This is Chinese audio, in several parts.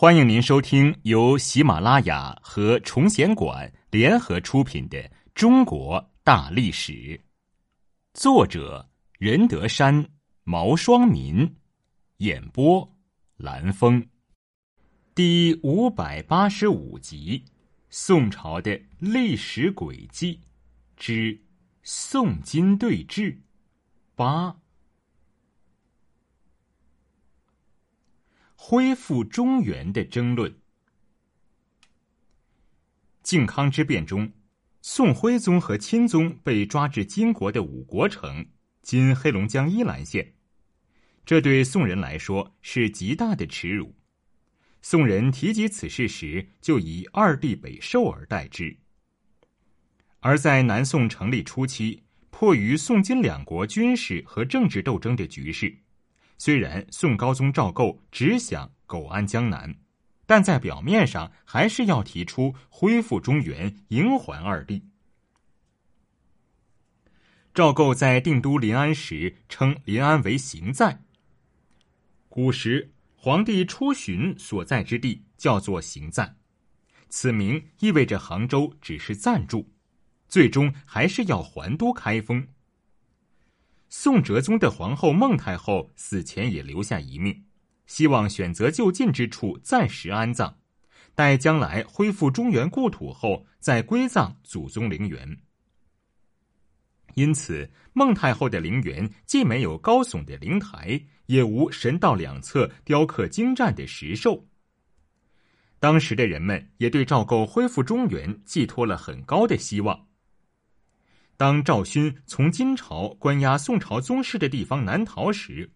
欢迎您收听由喜马拉雅和崇贤馆联合出品的《中国大历史》，作者任德山、毛双民，演播蓝峰，第五百八十五集：宋朝的历史轨迹之宋金对峙八。恢复中原的争论。靖康之变中，宋徽宗和钦宗被抓至金国的五国城（今黑龙江依兰县），这对宋人来说是极大的耻辱。宋人提及此事时，就以二帝北狩而代之。而在南宋成立初期，迫于宋金两国军事和政治斗争的局势。虽然宋高宗赵构只想苟安江南，但在表面上还是要提出恢复中原、迎还二帝。赵构在定都临安时称临安为行在。古时皇帝出巡所在之地叫做行在，此名意味着杭州只是暂住，最终还是要还都开封。宋哲宗的皇后孟太后死前也留下遗命，希望选择就近之处暂时安葬，待将来恢复中原故土后再归葬祖宗陵园。因此，孟太后的陵园既没有高耸的灵台，也无神道两侧雕刻精湛的石兽。当时的人们也对赵构恢复中原寄托了很高的希望。当赵勋从金朝关押宋朝宗室的地方南逃时，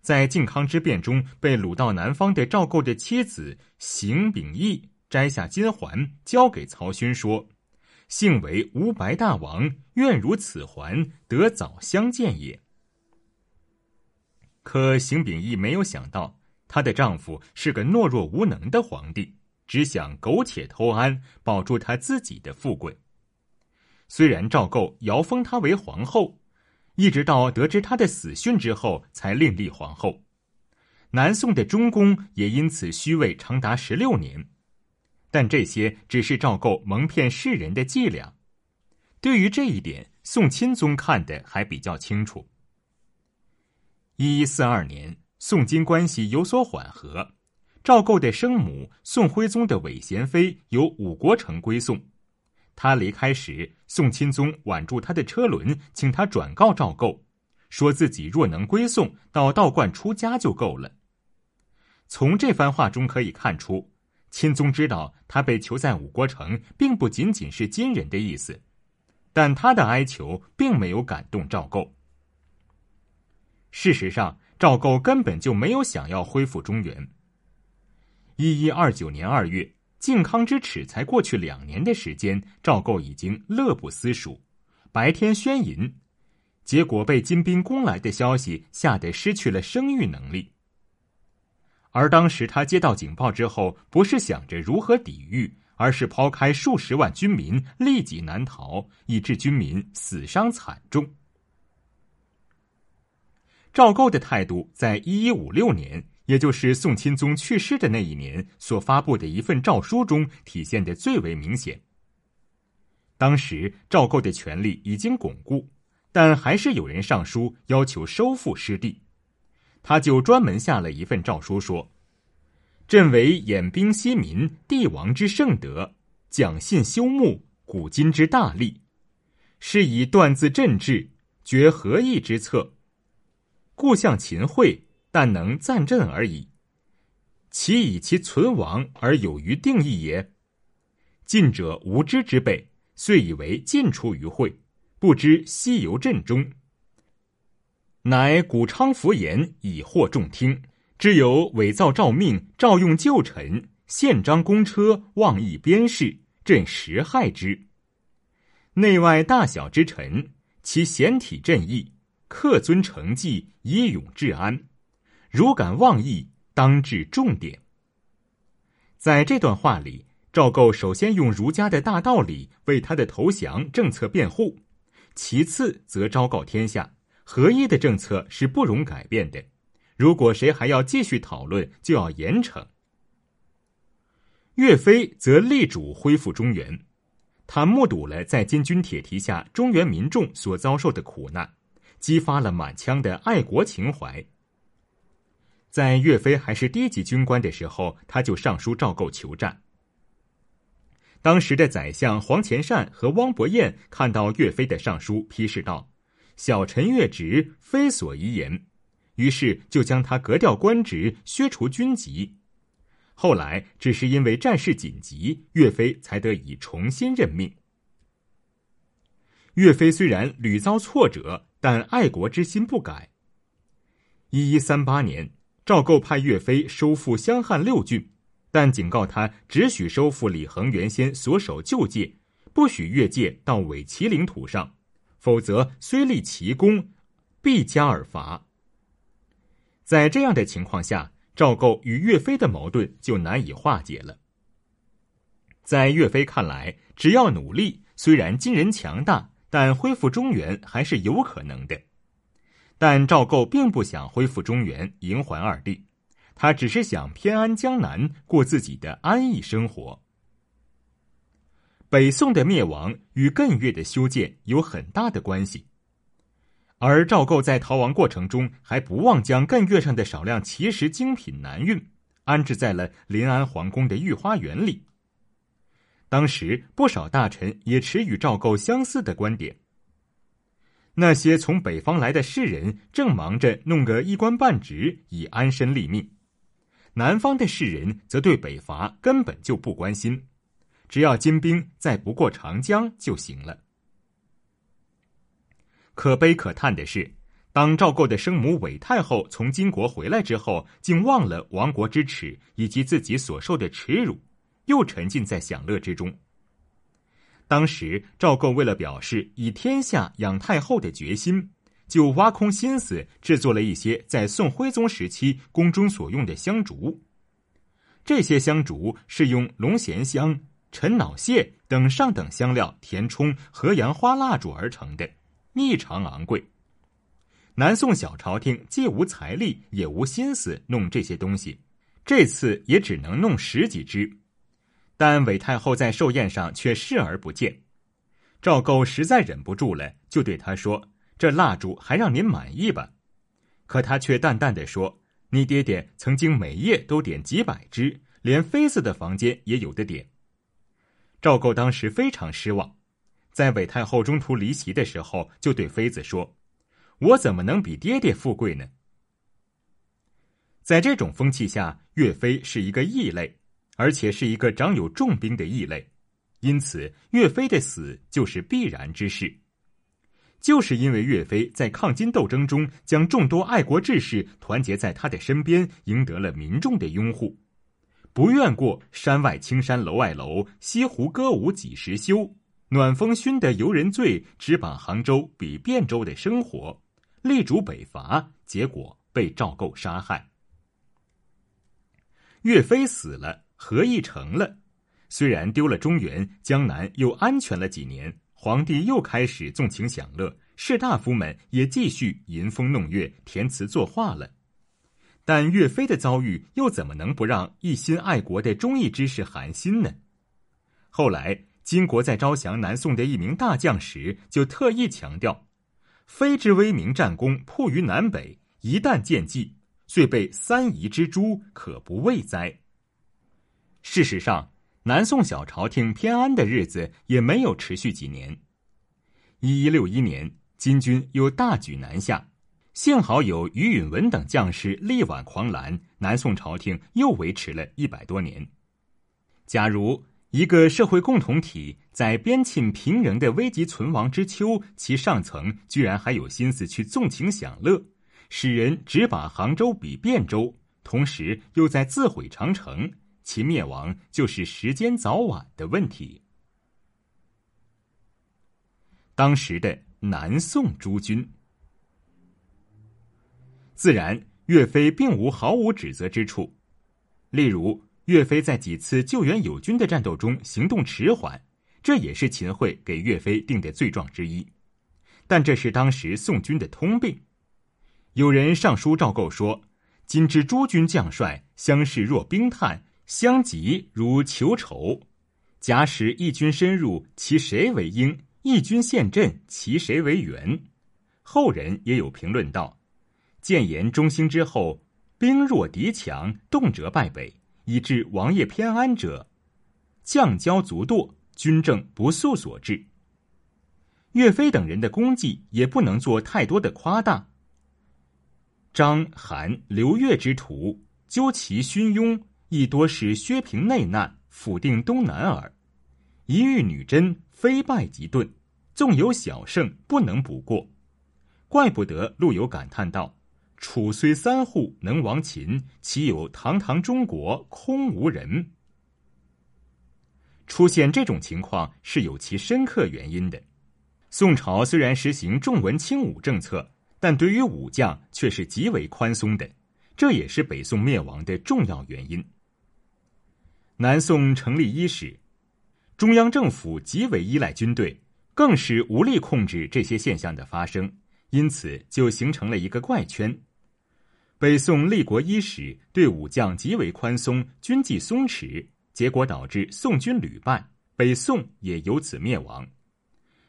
在靖康之变中被掳到南方的赵构的妻子邢秉义摘下金环交给曹勋说：“幸为吴白大王愿如此环，得早相见也。”可邢秉义没有想到，她的丈夫是个懦弱无能的皇帝，只想苟且偷安，保住他自己的富贵。虽然赵构遥封她为皇后，一直到得知她的死讯之后，才另立皇后。南宋的中宫也因此虚位长达十六年，但这些只是赵构蒙骗世人的伎俩。对于这一点，宋钦宗看得还比较清楚。一一四二年，宋金关系有所缓和，赵构的生母宋徽宗的韦贤妃由五国城归宋。他离开时，宋钦宗挽住他的车轮，请他转告赵构，说自己若能归宋，到道观出家就够了。从这番话中可以看出，钦宗知道他被囚在五国城，并不仅仅是金人的意思，但他的哀求并没有感动赵构。事实上，赵构根本就没有想要恢复中原。一一二九年二月。靖康之耻才过去两年的时间，赵构已经乐不思蜀，白天宣淫，结果被金兵攻来的消息吓得失去了生育能力。而当时他接到警报之后，不是想着如何抵御，而是抛开数十万军民立即南逃，以致军民死伤惨重。赵构的态度，在一一五六年。也就是宋钦宗去世的那一年所发布的一份诏书中体现的最为明显。当时赵构的权力已经巩固，但还是有人上书要求收复失地，他就专门下了一份诏书说：“朕为偃兵息民，帝王之圣德，讲信修睦，古今之大利，是以断自朕治，决合议之策，故向秦桧。”但能暂阵而已，其以其存亡而有于定义也。近者无知之辈，遂以为尽出于会，不知西游阵中。乃古昌服言以惑众听，知有伪造诏命，诏用旧臣，宪章公车，妄议边事，朕实害之。内外大小之臣，其贤体正义，恪遵成纪，以永治安。如敢妄议，当治重点。在这段话里，赵构首先用儒家的大道理为他的投降政策辩护，其次则昭告天下，合一的政策是不容改变的。如果谁还要继续讨论，就要严惩。岳飞则力主恢复中原。他目睹了在金军铁蹄下中原民众所遭受的苦难，激发了满腔的爱国情怀。在岳飞还是低级军官的时候，他就上书赵构求战。当时的宰相黄潜善和汪伯彦看到岳飞的上书，批示道：“小臣越职，非所宜言。”于是就将他革掉官职，削除军籍。后来只是因为战事紧急，岳飞才得以重新任命。岳飞虽然屡遭挫折，但爱国之心不改。一一三八年，赵构派岳飞收复襄汉六郡，但警告他只许收复李恒原先所守旧界，不许越界到伪齐领土上，否则虽立奇功，必加而罚。在这样的情况下。赵构与岳飞的矛盾就难以化解了。在岳飞看来，只要努力，虽然金人强大，但恢复中原还是有可能的。但赵构并不想恢复中原，迎还二帝，他只是想偏安江南，过自己的安逸生活。北宋的灭亡与艮岳的修建有很大的关系。而赵构在逃亡过程中，还不忘将艮岳上的少量奇石精品南运，安置在了临安皇宫的御花园里。当时不少大臣也持与赵构相似的观点。那些从北方来的士人正忙着弄个一官半职以安身立命，南方的士人则对北伐根本就不关心，只要金兵再不过长江就行了。可悲可叹的是，当赵构的生母韦太后从金国回来之后，竟忘了亡国之耻以及自己所受的耻辱，又沉浸在享乐之中。当时赵构为了表示以天下养太后的决心，就挖空心思制作了一些在宋徽宗时期宫中所用的香烛。这些香烛是用龙涎香、陈脑屑等上等香料填充河阳花蜡烛而成的。异常昂贵，南宋小朝廷既无财力，也无心思弄这些东西，这次也只能弄十几支。但韦太后在寿宴上却视而不见。赵构实在忍不住了，就对他说：“这蜡烛还让您满意吧？”可他却淡淡的说：“你爹爹曾经每夜都点几百支，连妃子的房间也有的点。”赵构当时非常失望。在韦太后中途离席的时候，就对妃子说：“我怎么能比爹爹富贵呢？”在这种风气下，岳飞是一个异类，而且是一个长有重兵的异类，因此岳飞的死就是必然之事。就是因为岳飞在抗金斗争中将众多爱国志士团结在他的身边，赢得了民众的拥护，不愿过山外青山楼外楼，西湖歌舞几时休。暖风熏得游人醉，直把杭州比汴州的生活，力主北伐，结果被赵构杀害。岳飞死了，何意成了？虽然丢了中原，江南又安全了几年，皇帝又开始纵情享乐，士大夫们也继续吟风弄月、填词作画了。但岳飞的遭遇又怎么能不让一心爱国的忠义之士寒心呢？后来。金国在招降南宋的一名大将时，就特意强调：“非之威名战功铺于南北，一旦见计，遂被三夷之诛，可不畏哉？”事实上，南宋小朝廷偏安的日子也没有持续几年。一一六一年，金军又大举南下，幸好有于允文等将士力挽狂澜，南宋朝廷又维持了一百多年。假如。一个社会共同体在边沁平仍的危急存亡之秋，其上层居然还有心思去纵情享乐，使人只把杭州比汴州，同时又在自毁长城，其灭亡就是时间早晚的问题。当时的南宋诸军，自然岳飞并无毫无指责之处，例如。岳飞在几次救援友军的战斗中行动迟缓，这也是秦桧给岳飞定的罪状之一。但这是当时宋军的通病。有人上书赵构说：“今之诸军将帅相视若冰炭，相及如求仇。假使义军深入，其谁为应？义军陷阵，其谁为援？后人也有评论道：“建言中兴之后，兵弱敌强，动辄败北，以致王爷偏安者，将骄卒惰，军政不速所致。”岳飞等人的功绩也不能做太多的夸大。章、韩、刘越之徒，究其勋庸，亦多是削平内难，抚定东南耳。一遇女真，非败即遁，纵有小胜，不能补过。怪不得陆游感叹道：“楚虽三户，能亡秦，岂有堂堂中国空无人？”出现这种情况是有其深刻原因的。宋朝虽然实行重文轻武政策，但对于武将却是极为宽松的，这也是北宋灭亡的重要原因。南宋成立伊始。中央政府极为依赖军队，更是无力控制这些现象的发生，因此就形成了一个怪圈。北宋立国伊始，对武将极为宽松，军纪松弛，结果导致宋军屡败，北宋也由此灭亡。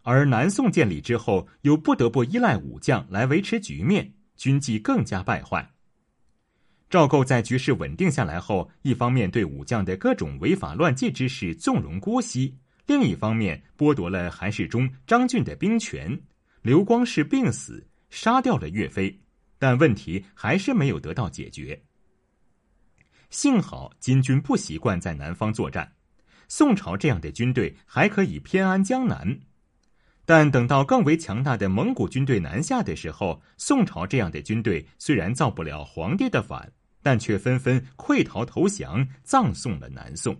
而南宋建立之后，又不得不依赖武将来维持局面，军纪更加败坏。赵构在局势稳定下来后，一方面对武将的各种违法乱纪之事纵容姑息，另一方面剥夺了韩世忠、张俊的兵权。刘光世病死，杀掉了岳飞，但问题还是没有得到解决。幸好金军不习惯在南方作战，宋朝这样的军队还可以偏安江南。但等到更为强大的蒙古军队南下的时候，宋朝这样的军队虽然造不了皇帝的反。但却纷纷溃逃投降，葬送了南宋。